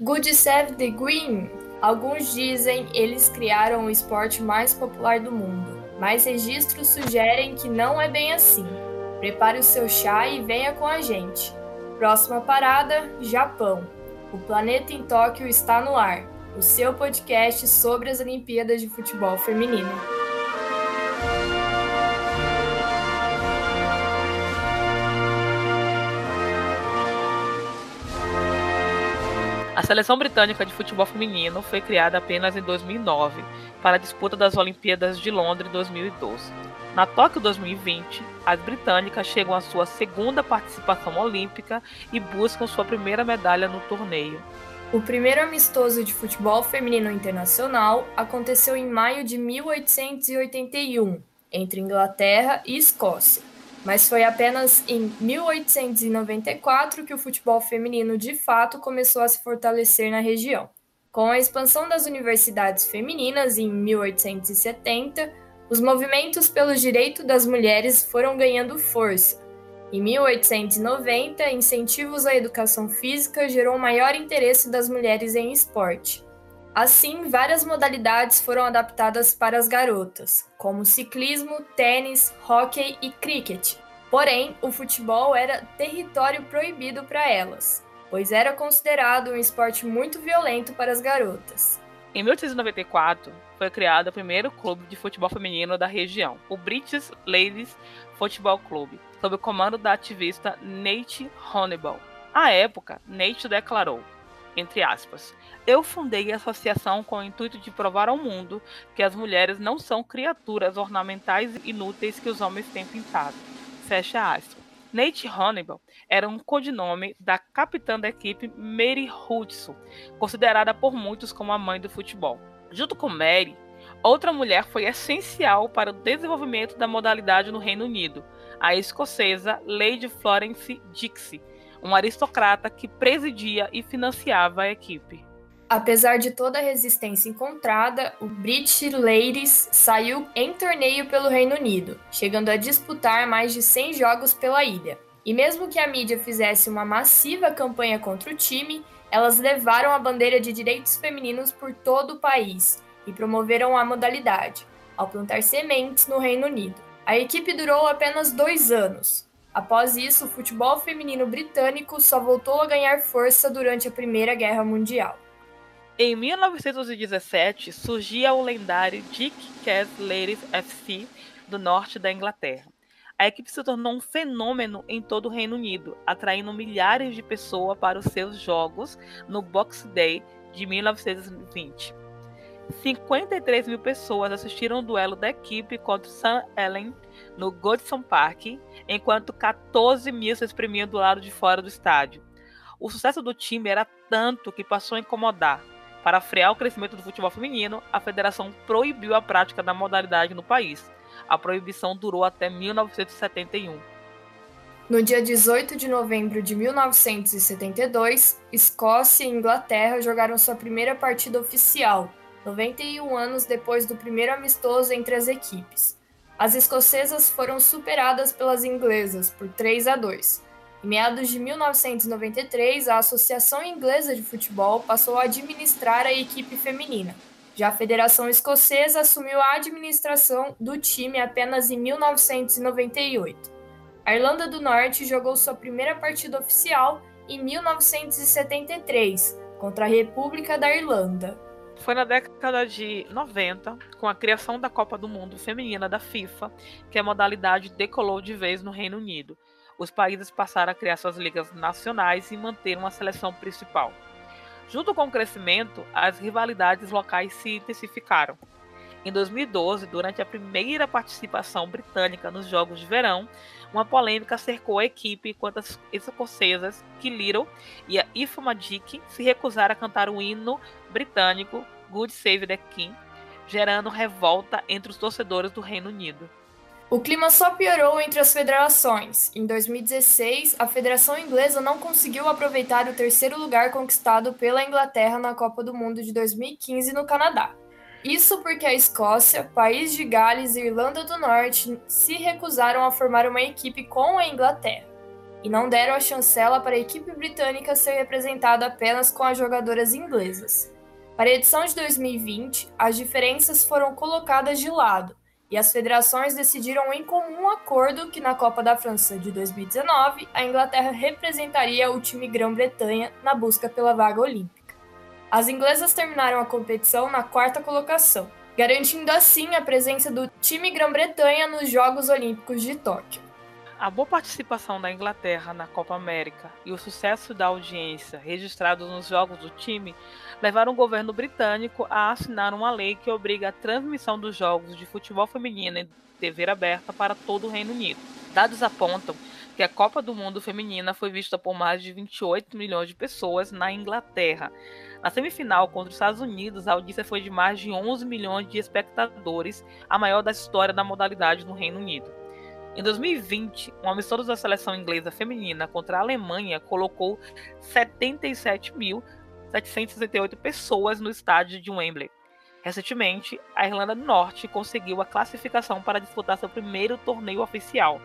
Good Save the Green. Alguns dizem eles criaram o esporte mais popular do mundo, mas registros sugerem que não é bem assim. Prepare o seu chá e venha com a gente. Próxima parada: Japão. O Planeta em Tóquio está no ar o seu podcast sobre as Olimpíadas de Futebol Feminino. Seleção britânica de futebol feminino foi criada apenas em 2009 para a disputa das Olimpíadas de Londres 2012. Na Tóquio 2020, as britânicas chegam à sua segunda participação olímpica e buscam sua primeira medalha no torneio. O primeiro amistoso de futebol feminino internacional aconteceu em maio de 1881, entre Inglaterra e Escócia, mas foi apenas em 1894 que o futebol feminino de fato começou a se fortalecer na região. Com a expansão das universidades femininas em 1870, os movimentos pelo direito das mulheres foram ganhando força em 1890, incentivos à educação física gerou maior interesse das mulheres em esporte. Assim, várias modalidades foram adaptadas para as garotas, como ciclismo, tênis, hóquei e cricket. Porém, o futebol era território proibido para elas, pois era considerado um esporte muito violento para as garotas. Em 1894, foi criado o primeiro clube de futebol feminino da região, o British Ladies Football Club, sob o comando da ativista Nate Honeyball. À época, Nate declarou, entre aspas, eu fundei a associação com o intuito de provar ao mundo que as mulheres não são criaturas ornamentais inúteis que os homens têm pintado. Fecha aspas. Nate Honeyball era um codinome da capitã da equipe Mary Hudson, considerada por muitos como a mãe do futebol. Junto com Mary, outra mulher foi essencial para o desenvolvimento da modalidade no Reino Unido, a escocesa Lady Florence Dixie, uma aristocrata que presidia e financiava a equipe. Apesar de toda a resistência encontrada, o British Ladies saiu em torneio pelo Reino Unido, chegando a disputar mais de 100 jogos pela ilha. E mesmo que a mídia fizesse uma massiva campanha contra o time, elas levaram a bandeira de direitos femininos por todo o país e promoveram a modalidade, ao plantar sementes no Reino Unido. A equipe durou apenas dois anos. Após isso, o futebol feminino britânico só voltou a ganhar força durante a Primeira Guerra Mundial. Em 1917, surgia o lendário Dick Cass Ladies FC do norte da Inglaterra. A equipe se tornou um fenômeno em todo o Reino Unido, atraindo milhares de pessoas para os seus jogos no Box Day de 1920. 53 mil pessoas assistiram o duelo da equipe contra o St. Ellen no Goodson Park, enquanto 14 mil se exprimiam do lado de fora do estádio. O sucesso do time era tanto que passou a incomodar para frear o crescimento do futebol feminino, a federação proibiu a prática da modalidade no país. A proibição durou até 1971. No dia 18 de novembro de 1972, Escócia e Inglaterra jogaram sua primeira partida oficial, 91 anos depois do primeiro amistoso entre as equipes. As escocesas foram superadas pelas inglesas por 3 a 2. Em meados de 1993, a Associação Inglesa de Futebol passou a administrar a equipe feminina. Já a Federação Escocesa assumiu a administração do time apenas em 1998. A Irlanda do Norte jogou sua primeira partida oficial em 1973 contra a República da Irlanda. Foi na década de 90, com a criação da Copa do Mundo Feminina da FIFA, que a modalidade decolou de vez no Reino Unido os países passaram a criar suas ligas nacionais e manter uma seleção principal. Junto com o crescimento, as rivalidades locais se intensificaram. Em 2012, durante a primeira participação britânica nos Jogos de Verão, uma polêmica cercou a equipe enquanto as escocesas Little e a Ifa Magic se recusaram a cantar o hino britânico Good Save the King, gerando revolta entre os torcedores do Reino Unido. O clima só piorou entre as federações. Em 2016, a Federação Inglesa não conseguiu aproveitar o terceiro lugar conquistado pela Inglaterra na Copa do Mundo de 2015 no Canadá. Isso porque a Escócia, País de Gales e Irlanda do Norte se recusaram a formar uma equipe com a Inglaterra. e não deram a chancela para a equipe britânica ser representada apenas com as jogadoras inglesas. Para a edição de 2020, as diferenças foram colocadas de lado e as federações decidiram em comum acordo que na Copa da França de 2019 a Inglaterra representaria o time Grã-Bretanha na busca pela vaga olímpica. As inglesas terminaram a competição na quarta colocação, garantindo assim a presença do time Grã-Bretanha nos Jogos Olímpicos de Tóquio. A boa participação da Inglaterra na Copa América e o sucesso da audiência registrados nos jogos do time levaram o governo britânico a assinar uma lei que obriga a transmissão dos jogos de futebol feminino em TV aberta para todo o Reino Unido. Dados apontam que a Copa do Mundo Feminina foi vista por mais de 28 milhões de pessoas na Inglaterra. Na semifinal contra os Estados Unidos, a audiência foi de mais de 11 milhões de espectadores, a maior da história da modalidade no Reino Unido. Em 2020, um amistoso da seleção inglesa feminina contra a Alemanha colocou 77.768 pessoas no estádio de Wembley. Recentemente, a Irlanda do Norte conseguiu a classificação para disputar seu primeiro torneio oficial,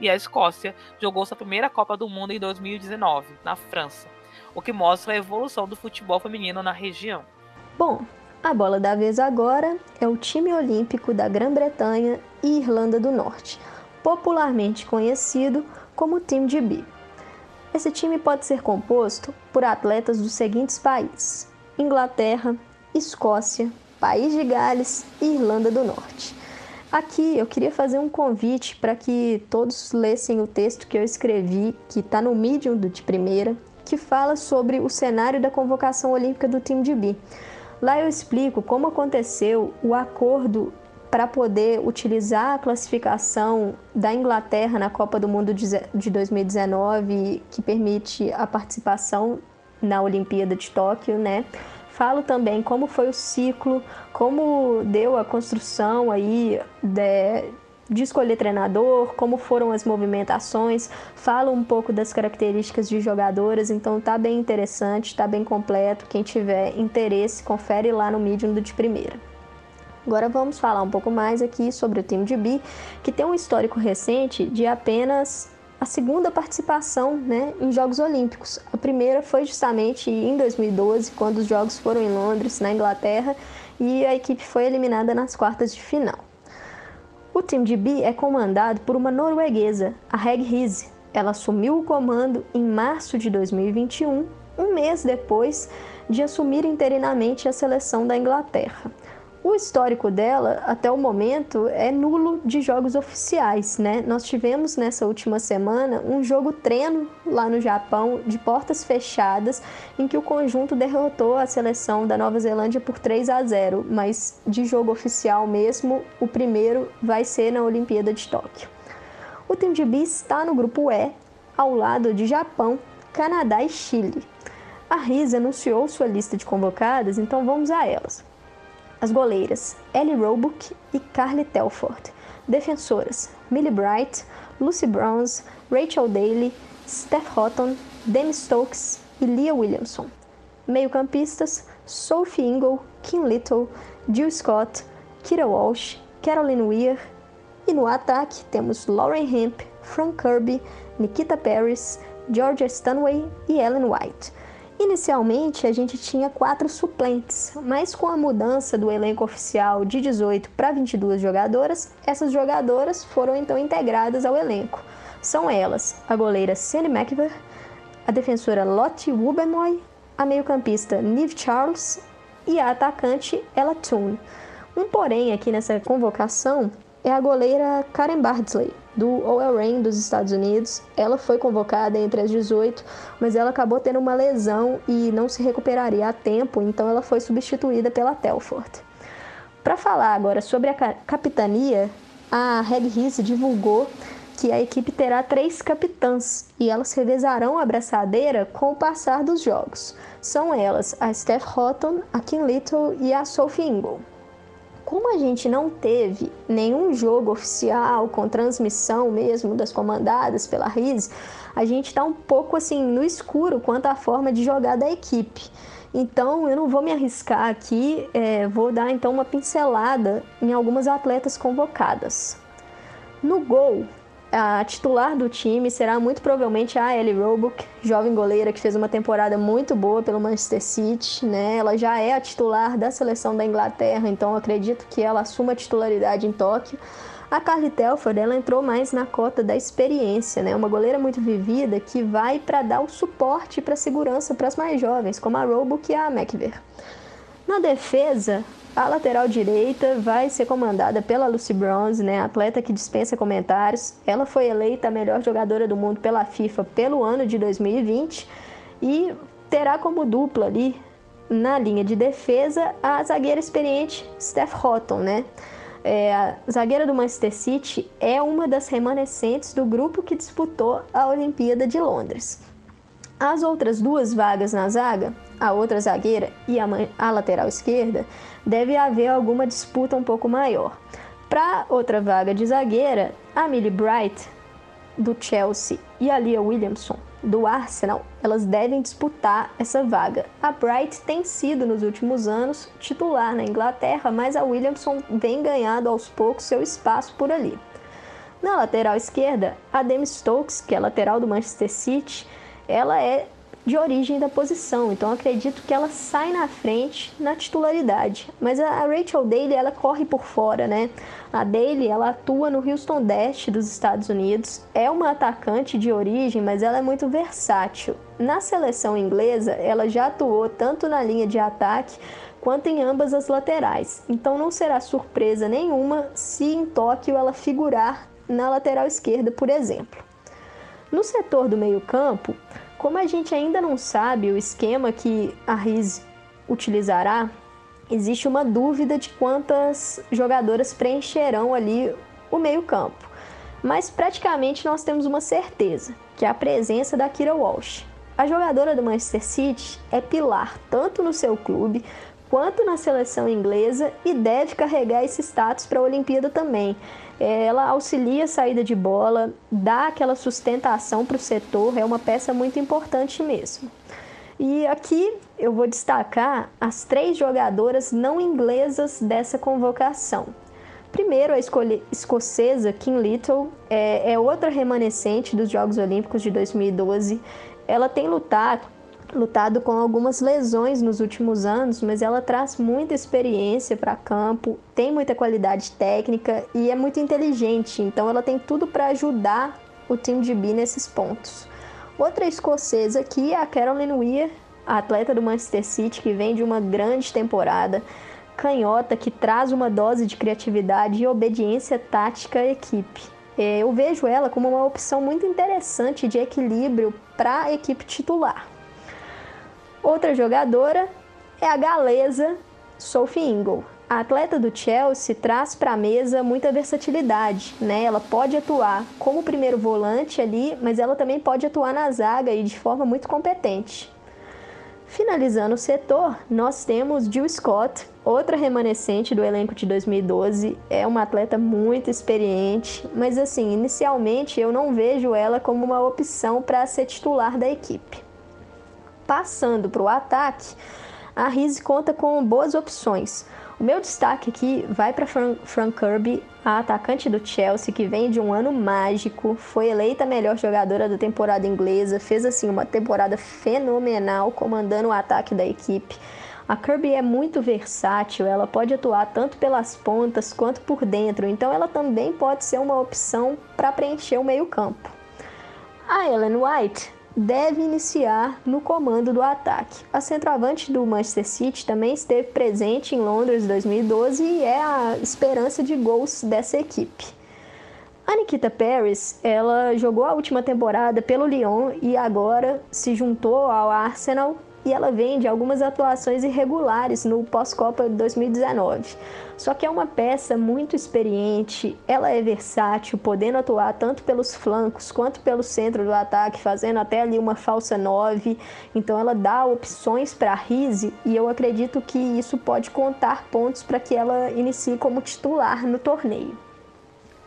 e a Escócia jogou sua primeira Copa do Mundo em 2019, na França, o que mostra a evolução do futebol feminino na região. Bom, a bola da vez agora é o time olímpico da Grã-Bretanha e Irlanda do Norte popularmente conhecido como Team GB. Esse time pode ser composto por atletas dos seguintes países: Inglaterra, Escócia, País de Gales e Irlanda do Norte. Aqui eu queria fazer um convite para que todos lessem o texto que eu escrevi, que está no Medium de primeira, que fala sobre o cenário da convocação olímpica do time de B. Lá eu explico como aconteceu o acordo para poder utilizar a classificação da Inglaterra na Copa do Mundo de 2019, que permite a participação na Olimpíada de Tóquio, né? Falo também como foi o ciclo, como deu a construção aí de, de escolher treinador, como foram as movimentações, falo um pouco das características de jogadoras, então tá bem interessante, tá bem completo. Quem tiver interesse, confere lá no Medium do de primeira. Agora vamos falar um pouco mais aqui sobre o time de B, que tem um histórico recente de apenas a segunda participação né, em Jogos Olímpicos. A primeira foi justamente em 2012, quando os Jogos foram em Londres, na Inglaterra, e a equipe foi eliminada nas quartas de final. O time de B é comandado por uma norueguesa, a Reg Riise. Ela assumiu o comando em março de 2021, um mês depois de assumir interinamente a seleção da Inglaterra. O histórico dela, até o momento, é nulo de jogos oficiais, né? Nós tivemos nessa última semana um jogo treino lá no Japão, de portas fechadas, em que o conjunto derrotou a seleção da Nova Zelândia por 3 a 0, mas de jogo oficial mesmo, o primeiro vai ser na Olimpíada de Tóquio. O time de B está no grupo E, ao lado de Japão, Canadá e Chile. A RIS anunciou sua lista de convocadas, então vamos a elas. As goleiras Ellie Roebuck e Carly Telford. Defensoras Millie Bright, Lucy Browns, Rachel Daly, Steph Houghton, Demi Stokes e Leah Williamson. Meio-campistas Sophie Ingle, Kim Little, Jill Scott, Kira Walsh, Caroline Weir. E no ataque temos Lauren Hemp, Frank Kirby, Nikita Paris, Georgia Stanway e Ellen White. Inicialmente a gente tinha quatro suplentes, mas com a mudança do elenco oficial de 18 para 22 jogadoras, essas jogadoras foram então integradas ao elenco. São elas a goleira Sandy McVer, a defensora Lottie Wubenoy, a meio-campista Nive Charles e a atacante Ella Toon. Um porém aqui nessa convocação é a goleira Karen Bardsley, do OL Reign dos Estados Unidos. Ela foi convocada entre as 18, mas ela acabou tendo uma lesão e não se recuperaria a tempo, então ela foi substituída pela Telford. Para falar agora sobre a capitania, a Reg Rice divulgou que a equipe terá três capitãs e elas revezarão a abraçadeira com o passar dos jogos. São elas a Steph Houghton, a Kim Little e a Sophie Ingle como a gente não teve nenhum jogo oficial com transmissão mesmo das comandadas pela RIS, a gente está um pouco assim no escuro quanto à forma de jogar da equipe. Então eu não vou me arriscar aqui, é, vou dar então uma pincelada em algumas atletas convocadas. No gol, a titular do time será muito provavelmente a Ellie Roebuck, jovem goleira que fez uma temporada muito boa pelo Manchester City, né? Ela já é a titular da seleção da Inglaterra, então acredito que ela assuma a titularidade em Tóquio. A Carly Telford, ela entrou mais na cota da experiência, né? Uma goleira muito vivida que vai para dar o suporte para segurança para as mais jovens, como a Roebuck e a McVer. Na defesa, a lateral direita vai ser comandada pela Lucy Bronze, né, atleta que dispensa comentários. Ela foi eleita a melhor jogadora do mundo pela FIFA pelo ano de 2020 e terá como dupla ali na linha de defesa a zagueira experiente Steph Houghton, né? É, a zagueira do Manchester City é uma das remanescentes do grupo que disputou a Olimpíada de Londres. As outras duas vagas na zaga, a outra zagueira e a, a lateral esquerda, deve haver alguma disputa um pouco maior. Para outra vaga de zagueira, a Millie Bright, do Chelsea, e a Lia Williamson, do Arsenal, elas devem disputar essa vaga. A Bright tem sido, nos últimos anos, titular na Inglaterra, mas a Williamson vem ganhando aos poucos seu espaço por ali. Na lateral esquerda, a Demi Stokes, que é lateral do Manchester City, ela é de origem da posição, então acredito que ela sai na frente na titularidade. Mas a Rachel Daly, ela corre por fora, né? A Daly, ela atua no Houston Dash dos Estados Unidos, é uma atacante de origem, mas ela é muito versátil. Na seleção inglesa, ela já atuou tanto na linha de ataque quanto em ambas as laterais. Então não será surpresa nenhuma se em Tóquio ela figurar na lateral esquerda, por exemplo. No setor do meio-campo, como a gente ainda não sabe o esquema que a Riz utilizará, existe uma dúvida de quantas jogadoras preencherão ali o meio-campo. Mas praticamente nós temos uma certeza, que é a presença da Kira Walsh. A jogadora do Manchester City é pilar tanto no seu clube quanto na seleção inglesa e deve carregar esse status para a Olimpíada também. Ela auxilia a saída de bola, dá aquela sustentação para o setor, é uma peça muito importante mesmo. E aqui eu vou destacar as três jogadoras não inglesas dessa convocação. Primeiro, a escocesa Kim Little é, é outra remanescente dos Jogos Olímpicos de 2012. Ela tem lutado lutado com algumas lesões nos últimos anos, mas ela traz muita experiência para campo, tem muita qualidade técnica e é muito inteligente, então ela tem tudo para ajudar o time de B nesses pontos. Outra escocesa aqui é a Caroline Weir, a atleta do Manchester City que vem de uma grande temporada, canhota que traz uma dose de criatividade e obediência tática à equipe. É, eu vejo ela como uma opção muito interessante de equilíbrio para a equipe titular. Outra jogadora é a galesa Sophie Ingle. A atleta do Chelsea traz para a mesa muita versatilidade, né? Ela pode atuar como primeiro volante ali, mas ela também pode atuar na zaga e de forma muito competente. Finalizando o setor, nós temos Jill Scott, outra remanescente do elenco de 2012. É uma atleta muito experiente, mas assim, inicialmente eu não vejo ela como uma opção para ser titular da equipe. Passando para o ataque, a Riz conta com boas opções. O meu destaque aqui vai para Fran, Fran Kirby, a atacante do Chelsea, que vem de um ano mágico, foi eleita melhor jogadora da temporada inglesa, fez assim uma temporada fenomenal comandando o ataque da equipe. A Kirby é muito versátil, ela pode atuar tanto pelas pontas quanto por dentro, então ela também pode ser uma opção para preencher o meio-campo. A Ellen White deve iniciar no comando do ataque. A centroavante do Manchester City também esteve presente em Londres 2012 e é a esperança de gols dessa equipe. A Nikita Paris, ela jogou a última temporada pelo Lyon e agora se juntou ao Arsenal e ela vem de algumas atuações irregulares no pós-Copa 2019. Só que é uma peça muito experiente, ela é versátil, podendo atuar tanto pelos flancos quanto pelo centro do ataque, fazendo até ali uma falsa 9. Então ela dá opções para a Rise e eu acredito que isso pode contar pontos para que ela inicie como titular no torneio.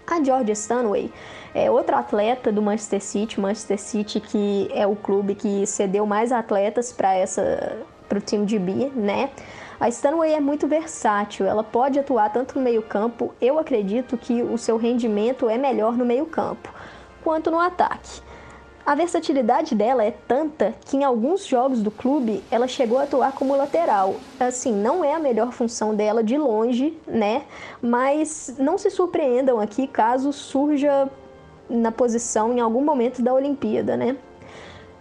A Georgia Stanway é outra atleta do Manchester City, Manchester City que é o clube que cedeu mais atletas para essa para o time de B, né? A Stanway é muito versátil, ela pode atuar tanto no meio-campo, eu acredito que o seu rendimento é melhor no meio-campo. quanto no ataque. A versatilidade dela é tanta que em alguns jogos do clube ela chegou a atuar como lateral. Assim, não é a melhor função dela de longe, né? Mas não se surpreendam aqui caso surja na posição em algum momento da Olimpíada, né?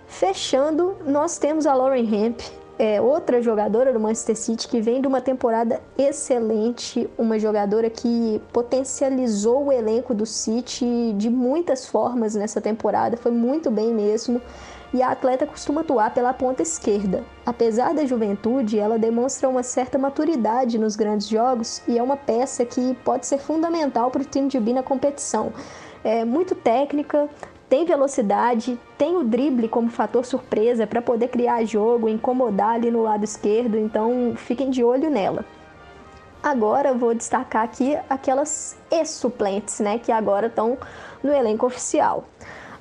Fechando, nós temos a Lauren Hemp, é outra jogadora do Manchester City que vem de uma temporada excelente, uma jogadora que potencializou o elenco do City de muitas formas nessa temporada, foi muito bem mesmo. E a atleta costuma atuar pela ponta esquerda. Apesar da juventude, ela demonstra uma certa maturidade nos grandes jogos e é uma peça que pode ser fundamental para o time de B na competição. É muito técnica, tem velocidade, tem o drible como fator surpresa para poder criar jogo, incomodar ali no lado esquerdo, então fiquem de olho nela. Agora vou destacar aqui aquelas ex-suplentes, né, que agora estão no elenco oficial.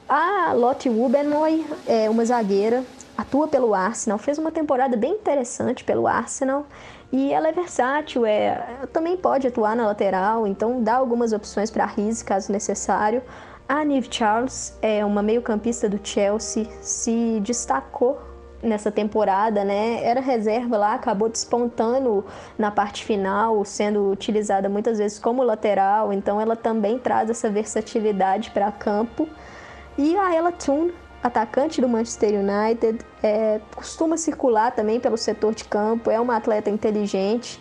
A Lotte Wubenoy é uma zagueira, atua pelo Arsenal, fez uma temporada bem interessante pelo Arsenal e ela é versátil, é, também pode atuar na lateral, então dá algumas opções para Riz caso necessário. A Nive Charles é uma meio-campista do Chelsea, se destacou nessa temporada, né? Era reserva lá, acabou despontando na parte final, sendo utilizada muitas vezes como lateral, então ela também traz essa versatilidade para campo. E a Ella Toon, atacante do Manchester United, é, costuma circular também pelo setor de campo, é uma atleta inteligente.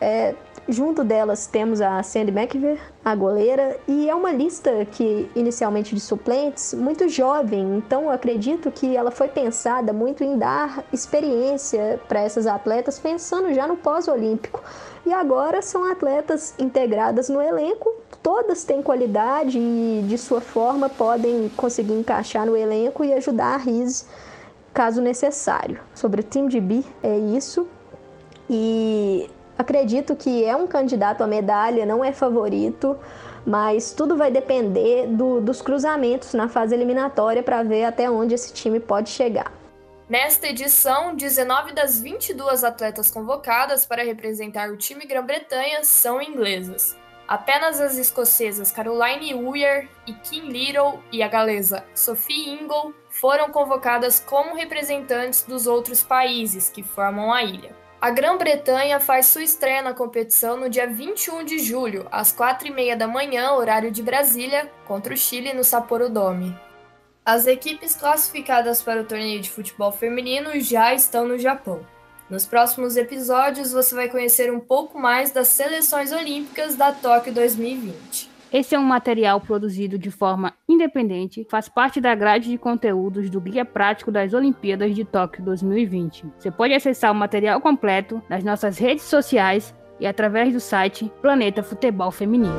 É, Junto delas temos a Sandy McVer, a goleira, e é uma lista que inicialmente de suplentes muito jovem, então acredito que ela foi pensada muito em dar experiência para essas atletas, pensando já no pós-olímpico. E agora são atletas integradas no elenco, todas têm qualidade e de sua forma podem conseguir encaixar no elenco e ajudar a Riz caso necessário. Sobre o time de é isso. E Acredito que é um candidato à medalha, não é favorito, mas tudo vai depender do, dos cruzamentos na fase eliminatória para ver até onde esse time pode chegar. Nesta edição, 19 das 22 atletas convocadas para representar o time Grã-Bretanha são inglesas. Apenas as escocesas Caroline Weir e Kim Little e a galesa Sophie Ingle foram convocadas como representantes dos outros países que formam a ilha. A Grã-Bretanha faz sua estreia na competição no dia 21 de julho, às 4h30 da manhã, horário de Brasília, contra o Chile no Sapporo Dome. As equipes classificadas para o torneio de futebol feminino já estão no Japão. Nos próximos episódios você vai conhecer um pouco mais das seleções olímpicas da Tóquio 2020. Esse é um material produzido de forma independente, faz parte da grade de conteúdos do Guia Prático das Olimpíadas de Tóquio 2020. Você pode acessar o material completo nas nossas redes sociais e através do site Planeta Futebol Feminino.